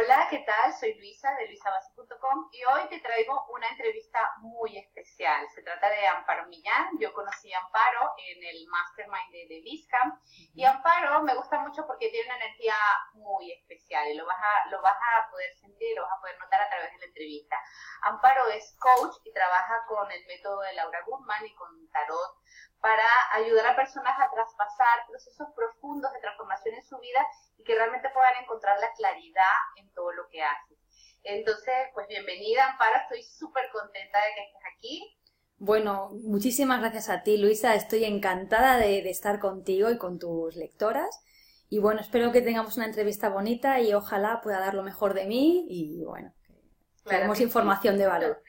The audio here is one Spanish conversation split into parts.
Hola, ¿qué tal? Soy Luisa de luisabasi.com y hoy te traigo una entrevista muy especial. Se trata de Amparo Millán. Yo conocí a Amparo en el Mastermind de, de y Amparo me gusta mucho porque tiene una energía muy especial y lo vas, a, lo vas a poder sentir, lo vas a poder notar a través de la entrevista. Amparo es coach y trabaja con el método de Laura Goodman y con Tarot para ayudar a personas a traspasar procesos profundos de transformación en su vida y que realmente puedan encontrar la claridad en todo lo que hacen. Entonces, pues bienvenida, Amparo, estoy súper contenta de que estés aquí. Bueno, muchísimas gracias a ti, Luisa. Estoy encantada de, estar contigo y con tus lectoras. Y bueno, espero que tengamos una entrevista bonita y ojalá pueda dar lo mejor de mí y bueno, que tenemos información de valor.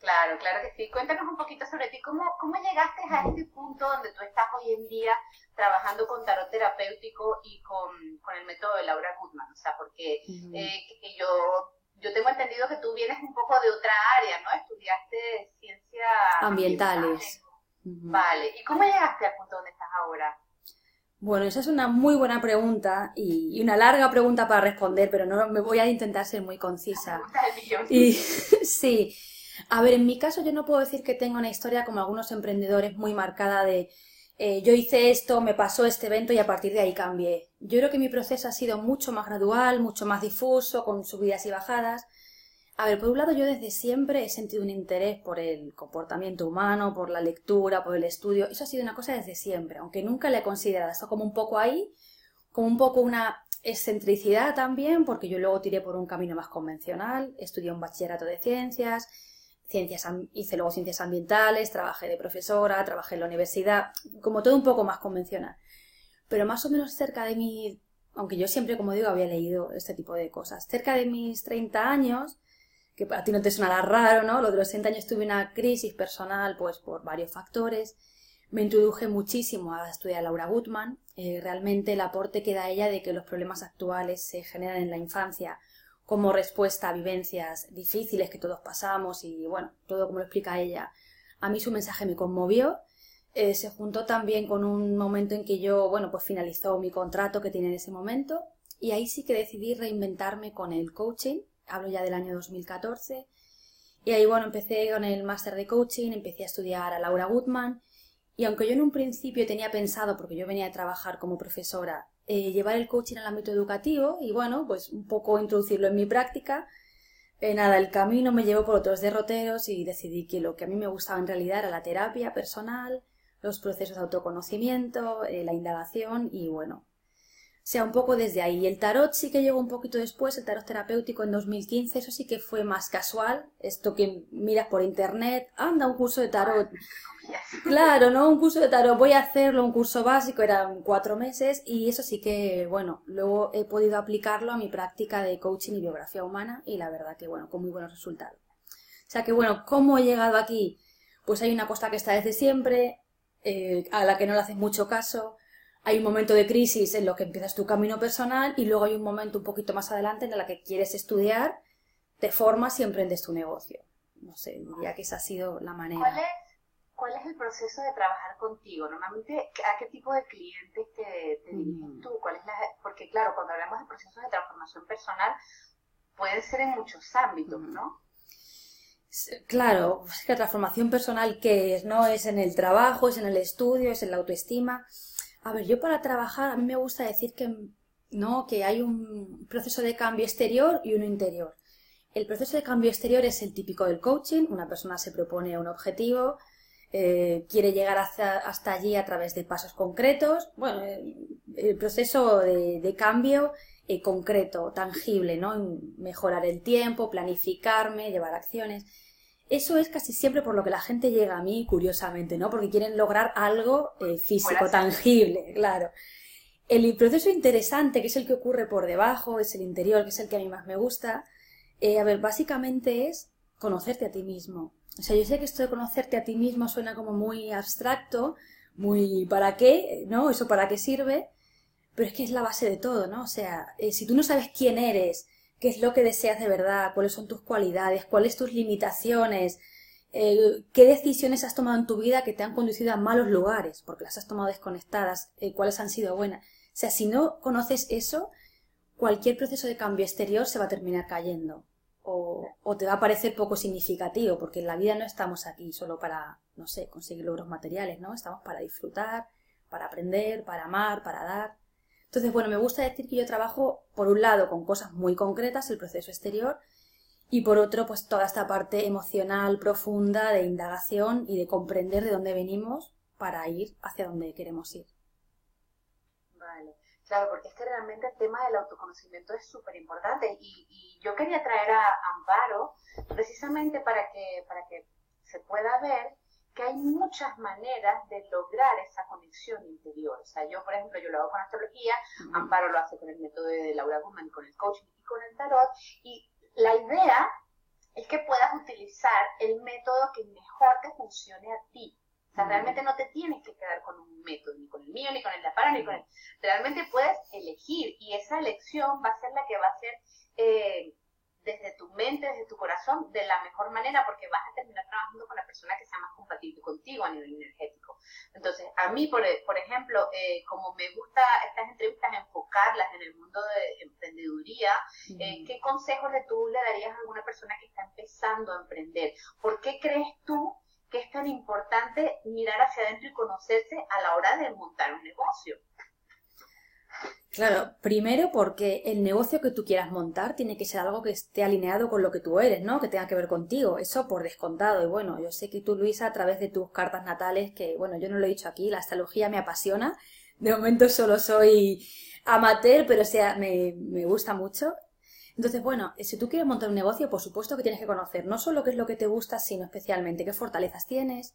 Claro, claro que sí. Cuéntanos un poquito sobre ti. ¿Cómo, ¿Cómo llegaste a este punto donde tú estás hoy en día trabajando con tarot terapéutico y con, el método de Laura Goodman? O sea, porque eh, yo, yo tengo entendido que tú vienes un poco de otra área, ¿no? Estudiaste ciencias ambientales. Vale. ¿Y cómo llegaste al punto donde estás ahora? Bueno, esa es una muy buena pregunta y, una larga pregunta para responder, pero no me voy a intentar ser muy concisa. Y sí, a ver, en mi caso yo no puedo decir que tenga una historia como algunos emprendedores muy marcada de eh, yo hice esto, me pasó este evento y a partir de ahí cambié. Yo creo que mi proceso ha sido mucho más gradual, mucho más difuso, con subidas y bajadas. A ver, por un lado yo desde siempre he sentido un interés por el comportamiento humano, por la lectura, por el estudio. Eso ha sido una cosa desde siempre, aunque nunca le he considerado esto como un poco ahí, como un poco una excentricidad también, porque yo luego tiré por un camino más convencional, estudié un bachillerato de ciencias, ciencias, hice luego ciencias ambientales, trabajé de profesora, trabajé en la universidad, como todo un poco más convencional. Pero más o menos cerca de mi, aunque yo siempre, como digo, había leído este tipo de cosas, cerca de mis 30 años, que a ti no te sonará raro, ¿no? Lo de los 60 años tuve una crisis personal, pues por varios factores. Me introduje muchísimo a estudiar a Laura Gutman. Eh, realmente el aporte que da ella de que los problemas actuales se generan en la infancia como respuesta a vivencias difíciles que todos pasamos y bueno, todo como lo explica ella. A mí su mensaje me conmovió. Eh, se juntó también con un momento en que yo, bueno, pues finalizó mi contrato que tenía en ese momento y ahí sí que decidí reinventarme con el coaching. Hablo ya del año 2014. Y ahí, bueno, empecé con el máster de coaching, empecé a estudiar a Laura Goodman y aunque yo en un principio tenía pensado, porque yo venía a trabajar como profesora, eh, llevar el coaching al ámbito educativo y bueno, pues un poco introducirlo en mi práctica. Eh, nada, el camino me llevó por otros derroteros y decidí que lo que a mí me gustaba en realidad era la terapia personal, los procesos de autoconocimiento, eh, la indagación y bueno, sea un poco desde ahí. El tarot sí que llegó un poquito después, el tarot terapéutico en 2015, eso sí que fue más casual, esto que miras por internet, anda un curso de tarot, Claro, ¿no? Un curso de tarot, voy a hacerlo, un curso básico, eran cuatro meses y eso sí que, bueno, luego he podido aplicarlo a mi práctica de coaching y biografía humana y la verdad que, bueno, con muy buenos resultados. O sea que, bueno, ¿cómo he llegado aquí? Pues hay una cosa que está desde siempre, eh, a la que no le haces mucho caso, hay un momento de crisis en lo que empiezas tu camino personal y luego hay un momento un poquito más adelante en el que quieres estudiar, te formas y emprendes tu negocio. No sé, diría que esa ha sido la manera. ¿cuál es el proceso de trabajar contigo? Normalmente, ¿a qué tipo de clientes te, diriges mm. tú? ¿Cuál es la, porque claro, cuando hablamos de procesos de transformación personal, puede ser en muchos ámbitos, mm. ¿no? Claro, es que la transformación personal que es, ¿no? Es en el trabajo, es en el estudio, es en la autoestima. A ver, yo para trabajar, a mí me gusta decir que, ¿no? Que hay un proceso de cambio exterior y uno interior. El proceso de cambio exterior es el típico del coaching. Una persona se propone un objetivo, eh, quiere llegar hasta, allí a través de pasos concretos. Bueno, eh, el proceso de, cambio eh, concreto, tangible, ¿no? Mejorar el tiempo, planificarme, llevar acciones. Eso es casi siempre por lo que la gente llega a mí, curiosamente, ¿no? Porque quieren lograr algo físico, tangible, claro. El proceso interesante, que es el que ocurre por debajo, es el interior, que es el que a mí más me gusta, a ver, básicamente es conocerte a ti mismo, o sea, yo sé que esto de conocerte a ti mismo suena como muy abstracto, muy ¿para qué? ¿No? ¿Eso para qué sirve? Pero es que es la base de todo, ¿no? O sea, eh, si tú no sabes quién eres, qué es lo que deseas de verdad, cuáles son tus cualidades, cuáles tus limitaciones, eh, qué decisiones has tomado en tu vida que te han conducido a malos lugares, porque las has tomado desconectadas, eh, cuáles han sido buenas. O sea, si no conoces eso, cualquier proceso de cambio exterior se va a terminar cayendo o, o, te va a parecer poco significativo, porque en la vida no estamos aquí solo para, no sé, conseguir logros materiales, ¿no? Estamos para disfrutar, para aprender, para amar, para dar. Entonces, bueno, me gusta decir que yo trabajo, por un lado, con cosas muy concretas, el proceso exterior, y por otro, pues toda esta parte emocional profunda de indagación y de comprender de dónde venimos para ir hacia donde queremos ir. Vale. Claro, porque es que realmente el tema del autoconocimiento es súper importante y, y, yo quería traer a Amparo precisamente para que, para que se pueda ver que hay muchas maneras de lograr esa conexión interior. O sea, yo, por ejemplo, yo lo hago con astrología, Amparo lo hace con el método de Laura Guzmán, con el coaching y con el tarot, y la idea es que puedas utilizar el método que mejor te funcione a ti. O sea, realmente no te tienes que quedar con un método, ni con el mío, ni con el de Aparo, ni con el... Realmente puedes elegir y esa elección va a ser la que va a ser eh, desde tu mente, desde tu corazón, de la mejor manera, porque vas a terminar trabajando con la persona que sea más compatible contigo a nivel energético. Entonces, a mí, por, por ejemplo, eh, como me gusta estas entrevistas enfocarlas en el mundo de emprendeduría, eh, ¿qué consejos de tú le darías a alguna persona que está empezando a emprender? ¿Por qué crees tú que es tan importante mirar hacia adentro y conocerse a la hora de montar un negocio. Claro, primero porque el negocio que tú quieras montar tiene que ser algo que esté alineado con lo que tú eres, ¿no? Que tenga que ver contigo. Eso por descontado. Y bueno, yo sé que tú, Luisa, a través de tus cartas natales, que bueno, yo no lo he dicho aquí, la astrología me apasiona. De momento solo soy amateur, pero sea, me, me gusta mucho. Entonces, bueno, si tú quieres montar un negocio, por supuesto que tienes que conocer no solo qué es lo que te gusta, sino especialmente qué fortalezas tienes,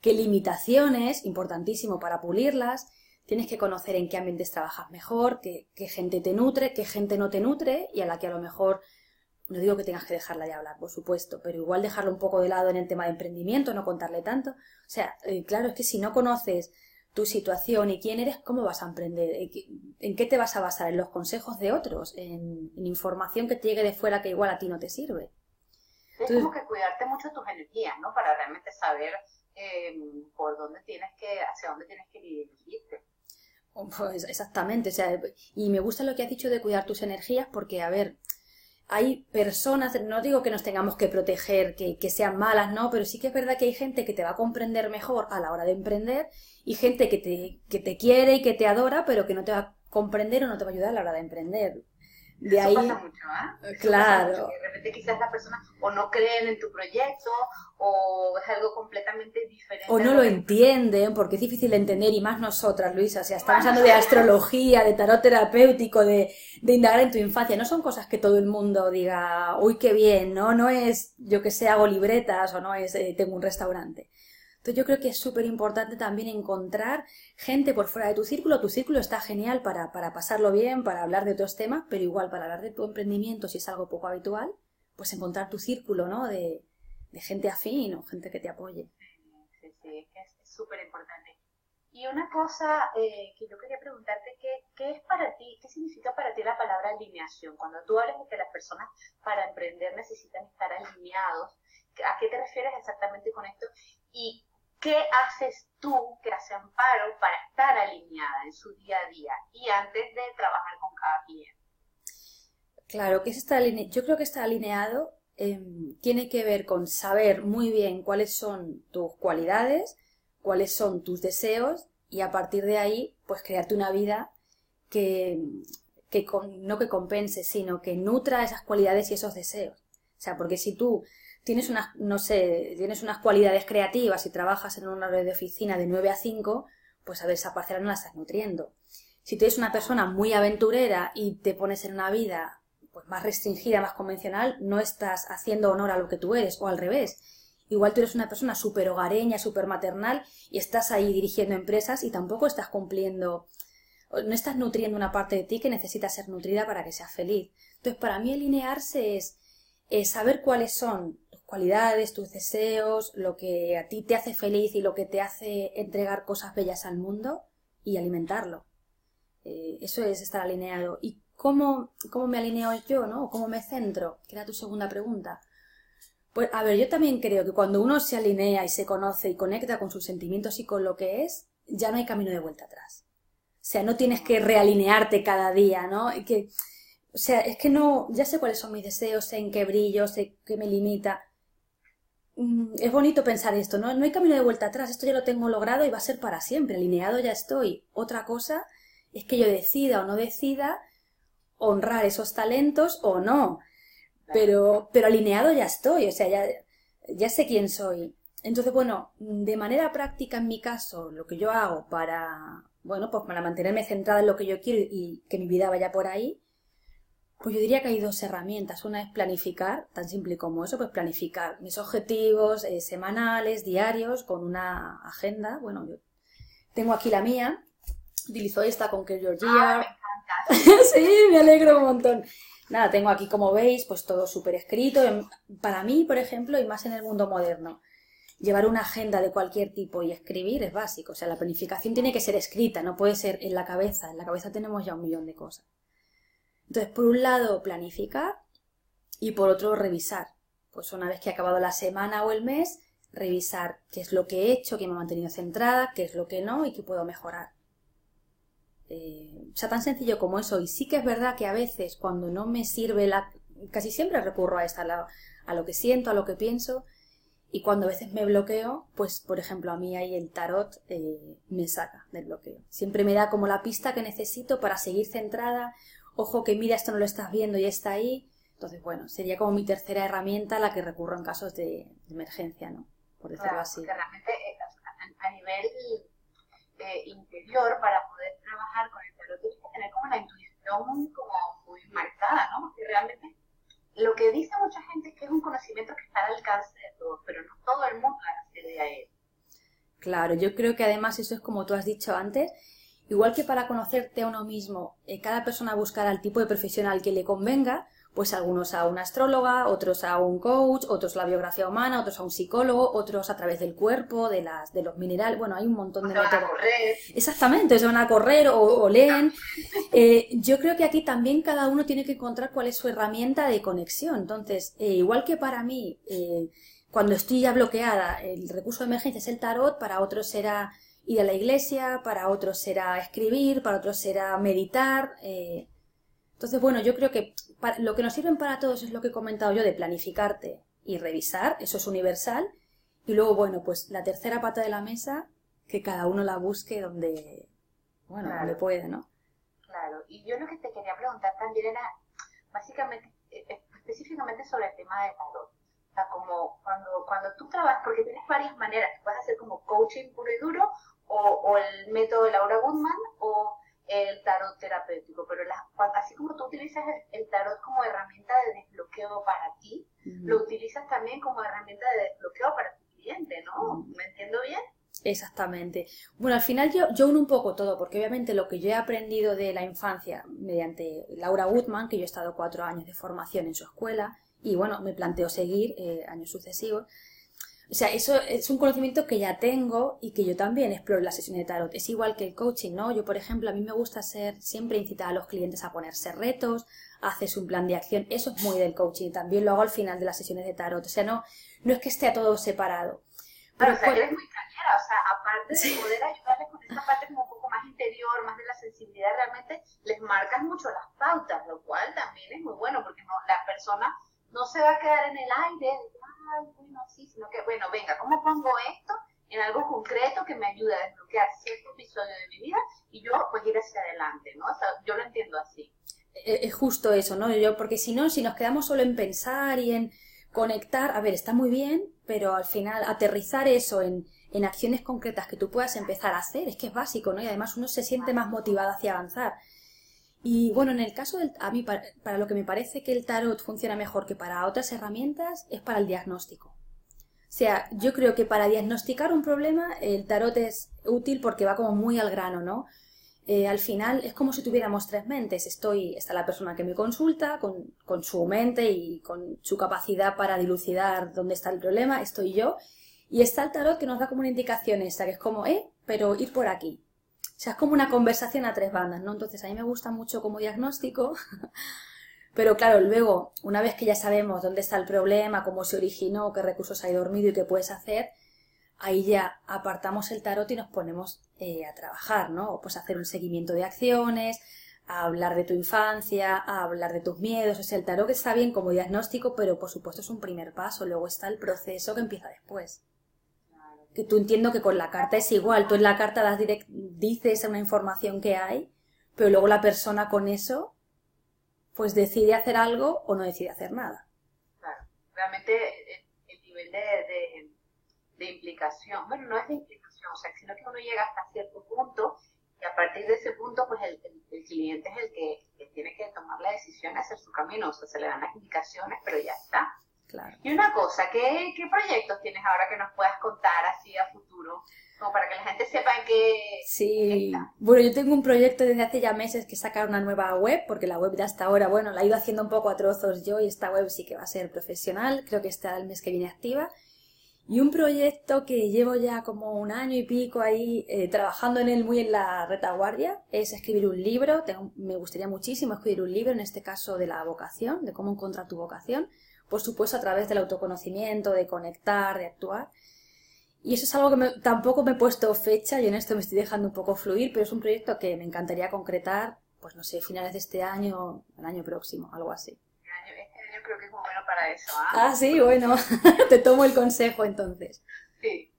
qué limitaciones, importantísimo para pulirlas. Tienes que conocer en qué ambientes trabajas mejor, qué, gente te nutre, qué gente no te nutre y a la que a lo mejor no digo que tengas que dejarla de hablar, por supuesto, pero igual dejarlo un poco de lado en el tema de emprendimiento, no contarle tanto. O sea, eh, claro, es que si no conoces tu situación y quién eres, ¿cómo vas a emprender? ¿En qué te vas a basar? ¿En los consejos de otros? ¿En, información que te llegue de fuera que igual a ti no te sirve? Es como que cuidarte mucho tus energías, ¿no? Para realmente saber em, por dónde tienes que, hacia dónde tienes que dirigirte. Pues exactamente, o sea, y me gusta lo que has dicho de cuidar tus energías porque, a ver, hay personas, no digo que nos tengamos que proteger, que, que, sean malas, no, pero sí que es verdad que hay gente que te va a comprender mejor a la hora de emprender y gente que te, que te quiere y que te adora, pero que no te va a comprender o no te va a ayudar a la hora de emprender. De Eso ahí, pasa mucho, ¿eh? claro. De repente quizás la persona o no creen en tu proyecto o es algo completamente diferente. O no lo entienden porque es difícil de entender y más nosotras, Luisa. O sea, estamos hablando de astrología, de tarot terapéutico, de, de indagar en tu infancia. No son cosas que todo el mundo diga, uy, qué bien, ¿no? No es, yo que sé, hago libretas o no es, eh, tengo un restaurante. Entonces yo creo que es súper importante también encontrar gente por fuera de tu círculo. Tu círculo está genial para, para pasarlo bien, para hablar de otros temas, pero igual para hablar de tu emprendimiento, si es algo poco habitual, pues encontrar tu círculo, ¿no? De, de gente afín o gente que te apoye. Sí, sí, es súper importante. Y una cosa eh, que yo quería preguntarte, ¿qué, ¿qué es para ti, qué significa para ti la palabra alineación? Cuando tú hablas de que las personas para emprender necesitan estar alineados, ¿a qué te refieres exactamente con esto? Y ¿Qué haces tú, que hace Amparo, para estar alineada en su día a día y antes de trabajar con cada cliente? Claro, que está yo creo que está alineado em, tiene que ver con saber muy bien cuáles son tus cualidades, cuáles son tus deseos y a partir de ahí, pues crearte una vida que, que no que compense, sino que nutra esas cualidades y esos deseos. O sea, porque si tú tienes unas, no sé, tienes unas cualidades creativas y trabajas en una red de oficina de 9 a 5, pues a ver, esa parcela no la estás nutriendo. Si tú eres una persona muy aventurera y te pones en una vida pues más restringida, más convencional, no estás haciendo honor a lo que tú eres, o al revés. Igual tú eres una persona súper hogareña, súper maternal, y estás ahí dirigiendo empresas y tampoco estás cumpliendo, no estás nutriendo una parte de ti que necesita ser nutrida para que seas feliz. Entonces, para mí alinearse es, es saber cuáles son cualidades, tus deseos, lo que a ti te hace feliz y lo que te hace entregar cosas bellas al mundo y alimentarlo. Eh, eso es estar alineado. ¿Y cómo, cómo me alineo yo, no? ¿Cómo me centro? Que era tu segunda pregunta. Pues, a ver, yo también creo que cuando uno se alinea y se conoce y conecta con sus sentimientos y con lo que es, ya no hay camino de vuelta atrás. O sea, no tienes que realinearte cada día, ¿no? que o sea, es que no, ya sé cuáles son mis deseos, sé en qué brillo, sé qué me limita. Mm, es bonito pensar esto, ¿no? No hay camino de vuelta atrás, esto ya lo tengo logrado y va a ser para siempre, alineado ya estoy. Otra cosa es que yo decida o no decida honrar esos talentos o no. Pero, pero alineado ya estoy, o sea, ya, ya sé quién soy. Entonces, bueno, de manera práctica en mi caso, lo que yo hago para, bueno, pues para mantenerme centrada en lo que yo quiero y que mi vida vaya por ahí, pues yo diría que hay dos herramientas. Una es planificar, tan simple como eso, pues planificar mis objetivos eh, semanales, diarios, con una agenda. Bueno, yo tengo aquí la mía, utilizo esta con que Georgia. Ah, sí, me alegro un montón. Nada, tengo aquí, como veis, pues todo súper escrito. Para mí, por ejemplo, y más en el mundo moderno, llevar una agenda de cualquier tipo y escribir es básico. O sea, la planificación tiene que ser escrita, no puede ser en la cabeza. En la cabeza tenemos ya un millón de cosas. Entonces, por un lado, planificar y por otro, revisar. Pues una vez que ha acabado la semana o el mes, revisar qué es lo que he hecho, qué me ha mantenido centrada, qué es lo que no y qué puedo mejorar. Eh, o sea, tan sencillo como eso. Y sí que es verdad que a veces cuando no me sirve la... casi siempre recurro a esta, a lo que siento, a lo que pienso. Y cuando a veces me bloqueo, pues por ejemplo a mí ahí el tarot eh, me saca del bloqueo. Siempre me da como la pista que necesito para seguir centrada ojo que mira, esto no lo estás viendo y está ahí. Entonces, bueno, sería como mi tercera herramienta la que recurro en casos de, emergencia, ¿no? Por decirlo así. Porque realmente eh, a, nivel eh, interior, para poder trabajar con el tarot, tienes que tener como la intuición como muy marcada, ¿no? Porque realmente lo que dice mucha gente es que es un conocimiento que está al alcance de todos, pero no todo el mundo accede a él. Claro, yo creo que además eso es como tú has dicho antes, Igual que para conocerte a uno mismo, eh, cada persona buscará el tipo de profesional que le convenga, pues algunos a una astróloga, otros a un coach, otros la biografía humana, otros a un psicólogo, otros a través del cuerpo, de las, de los minerales, bueno, hay un montón de métodos. correr. Exactamente, se van a correr o, leen. Eh, yo creo que aquí también cada uno tiene que encontrar cuál es su herramienta de conexión. Entonces, eh, igual que para mí, cuando estoy ya bloqueada, el recurso de emergencia es el tarot, para otros será ir a la iglesia, para otros será escribir, para otros será meditar. Eh. Entonces, bueno, yo creo que lo que nos sirven para todos es lo que he comentado yo de planificarte y revisar, eso es universal. Y luego, bueno, pues la tercera pata de la mesa, que cada uno la busque donde, bueno, donde puede, ¿no? Claro, y yo lo que te quería preguntar también era, básicamente, eh, eh, específicamente sobre el tema de tarot. O sea, como cuando, cuando tú trabajas, porque tienes varias maneras, puedes hacer como coaching puro y duro, o, el método de Laura Goodman o el tarot terapéutico, pero así como tú utilizas el, tarot como herramienta de desbloqueo para ti, lo utilizas también como herramienta de desbloqueo para tu cliente, ¿no? ¿Me entiendo bien? Exactamente. Bueno, al final yo, yo uno un poco todo, porque obviamente lo que yo he aprendido de la infancia mediante Laura Goodman, que yo he estado cuatro años de formación en su escuela, y bueno, me planteo seguir eh, años sucesivos, o sea, eso es un conocimiento que ya tengo y que yo también exploro en la sesión de tarot. Es igual que el coaching, ¿no? Yo, por ejemplo, a mí me gusta ser siempre incitar a los clientes a ponerse retos, a hacerse un plan de acción. Eso es muy del coaching. También lo hago al final de las sesiones de tarot. O sea, no, no es que esté a todo separado. Pero, o sea, eres muy cañera. O sea, aparte de poder ayudarles con esta parte como un poco más interior, más de la sensibilidad, realmente les marcas mucho las pautas, lo cual también es muy bueno porque no, la persona no se va a quedar en el aire bueno, sí, sino que, bueno, venga, ¿cómo pongo esto en algo concreto que me ayude a desbloquear cierto episodio de mi vida y yo pues ir hacia adelante, ¿no? O sea, yo lo entiendo así. E-, es justo eso, ¿no? Yo, porque si no, si nos quedamos solo en pensar y en conectar, a ver, está muy bien, pero al final aterrizar eso en, en acciones concretas que tú puedas empezar a hacer, es que es básico, ¿no? Y además uno se siente más motivado hacia avanzar. Y bueno, en el caso del, a mí, para, lo que me parece que el tarot funciona mejor que para otras herramientas, es para el diagnóstico. O sea, yo creo que para diagnosticar un problema, el tarot es útil porque va como muy al grano, ¿no? Eh, al final es como si tuviéramos tres mentes. Estoy, está la persona que me consulta con, con, su mente y con su capacidad para dilucidar dónde está el problema, estoy yo. Y está el tarot que nos da como una indicación que es como, eh, pero ir por aquí. O sea, es como una conversación a tres bandas, ¿no? Entonces a mí me gusta mucho como diagnóstico, pero claro, luego, una vez que ya sabemos dónde está el problema, cómo se originó, qué recursos hay dormido y qué puedes hacer, ahí ya apartamos el tarot y nos ponemos eh, a trabajar, ¿no? Pues hacer un seguimiento de acciones, a hablar de tu infancia, a hablar de tus miedos. O sea, el tarot está bien como diagnóstico, pero por supuesto es un primer paso. Luego está el proceso que empieza después. Que tú entiendo que con la carta es igual. Tú en la carta das dices una información que hay, pero luego la persona con eso, pues decide hacer algo o no decide hacer nada. Claro. Realmente el, nivel de, de, implicación, bueno, no es de implicación, o sea, sino que uno llega hasta cierto punto y a partir de ese punto, pues el, cliente es el que, tiene que tomar la decisión de hacer su camino. O sea, se le dan las indicaciones, pero ya está. Claro. Y una cosa, ¿qué, ¿qué proyectos tienes ahora que nos puedas contar así a futuro? Como para que la gente sepa en qué. Sí, bueno, yo tengo un proyecto desde hace ya meses que sacar una nueva web, porque la web de hasta ahora, bueno, la he ido haciendo un poco a trozos yo y esta web sí que va a ser profesional, creo que está el mes que viene activa. Y un proyecto que llevo ya como un año y pico ahí eh, trabajando en él muy en la retaguardia es escribir un libro. me gustaría muchísimo escribir un libro, en este caso de la vocación, de cómo encontrar tu vocación. Por supuesto, a través del autoconocimiento, de conectar, de actuar. Y eso es algo que tampoco me he puesto fecha, y en esto me estoy dejando un poco fluir, pero es un proyecto que me encantaría concretar, pues no sé, finales de este año, el año próximo, algo así creo que es muy bueno para eso. ¿ah? ah, sí, bueno, te tomo el consejo entonces. Sí.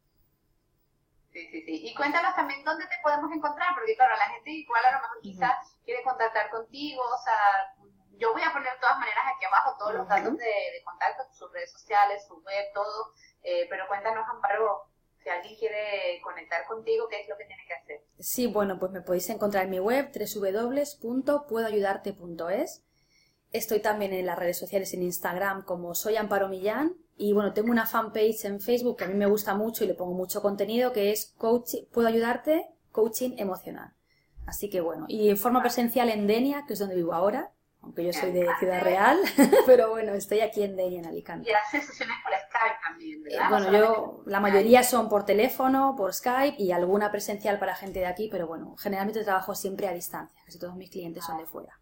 Sí, sí, sí. Y cuéntanos también dónde te podemos encontrar, porque claro, la gente igual a lo mejor quizás quiere contactar contigo, o sea, yo voy a poner de todas maneras aquí abajo todos los datos de, contacto, sus redes sociales, su web, todo, eh, pero cuéntanos, Amparo, si alguien quiere conectar contigo, ¿qué es lo que tiene que hacer? Sí, bueno, pues me podéis encontrar en mi web www.puedoayudarte.es Estoy también en las redes sociales en Instagram como soy Amparo Millán y bueno, tengo una fanpage en Facebook que a mí me gusta mucho y le pongo mucho contenido que es coach, puedo ayudarte, coaching emocional. Así que bueno, y en forma presencial en Denia, que es donde vivo ahora, aunque yo soy de Ciudad Real, pero bueno, estoy aquí en Denia, en Alicante. Y haces sesiones por Skype también, ¿verdad? Eh, bueno, yo, la mayoría son por teléfono, por Skype y alguna presencial para gente de aquí, pero bueno, generalmente trabajo siempre a distancia, casi todos mis clientes son de fuera.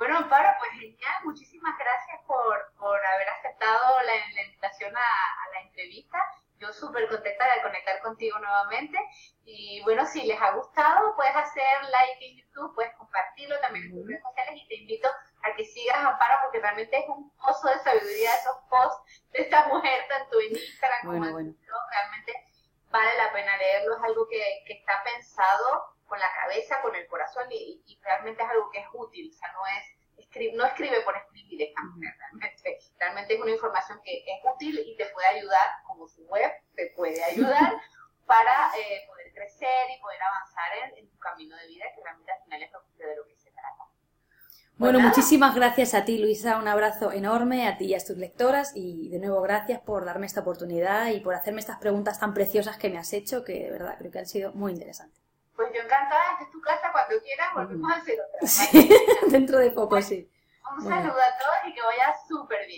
Bueno, Amparo, pues genial, muchísimas gracias por, por haber aceptado la, invitación a, la entrevista. Yo súper contenta de conectar contigo nuevamente. Y bueno, si les ha gustado, puedes hacer like en YouTube, puedes compartirlo también en tus redes sociales y te invito a que sigas Amparo porque realmente es un pozo de sabiduría esos posts de esta mujer, tanto en Instagram como en YouTube. Realmente vale la pena leerlo, es algo que, que está pensado con la cabeza, con el corazón y, realmente es algo que es útil, o sea, no es escribe, no escribe por escribir esta mujer, realmente, realmente es una información que es útil y te puede ayudar, como su web te puede ayudar para eh, poder crecer y poder avanzar en, tu camino de vida, que realmente al final es lo de lo que se trata. Bueno, muchísimas gracias a ti, Luisa. Un abrazo enorme a ti y a tus lectoras. Y de nuevo, gracias por darme esta oportunidad y por hacerme estas preguntas tan preciosas que me has hecho, que de verdad creo que han sido muy interesantes. Pues yo encantada, esta es tu casa, cuando quieras volvemos a hacer otra. Sí, dentro de poco, sí. Un saludo a todos y que vaya súper bien.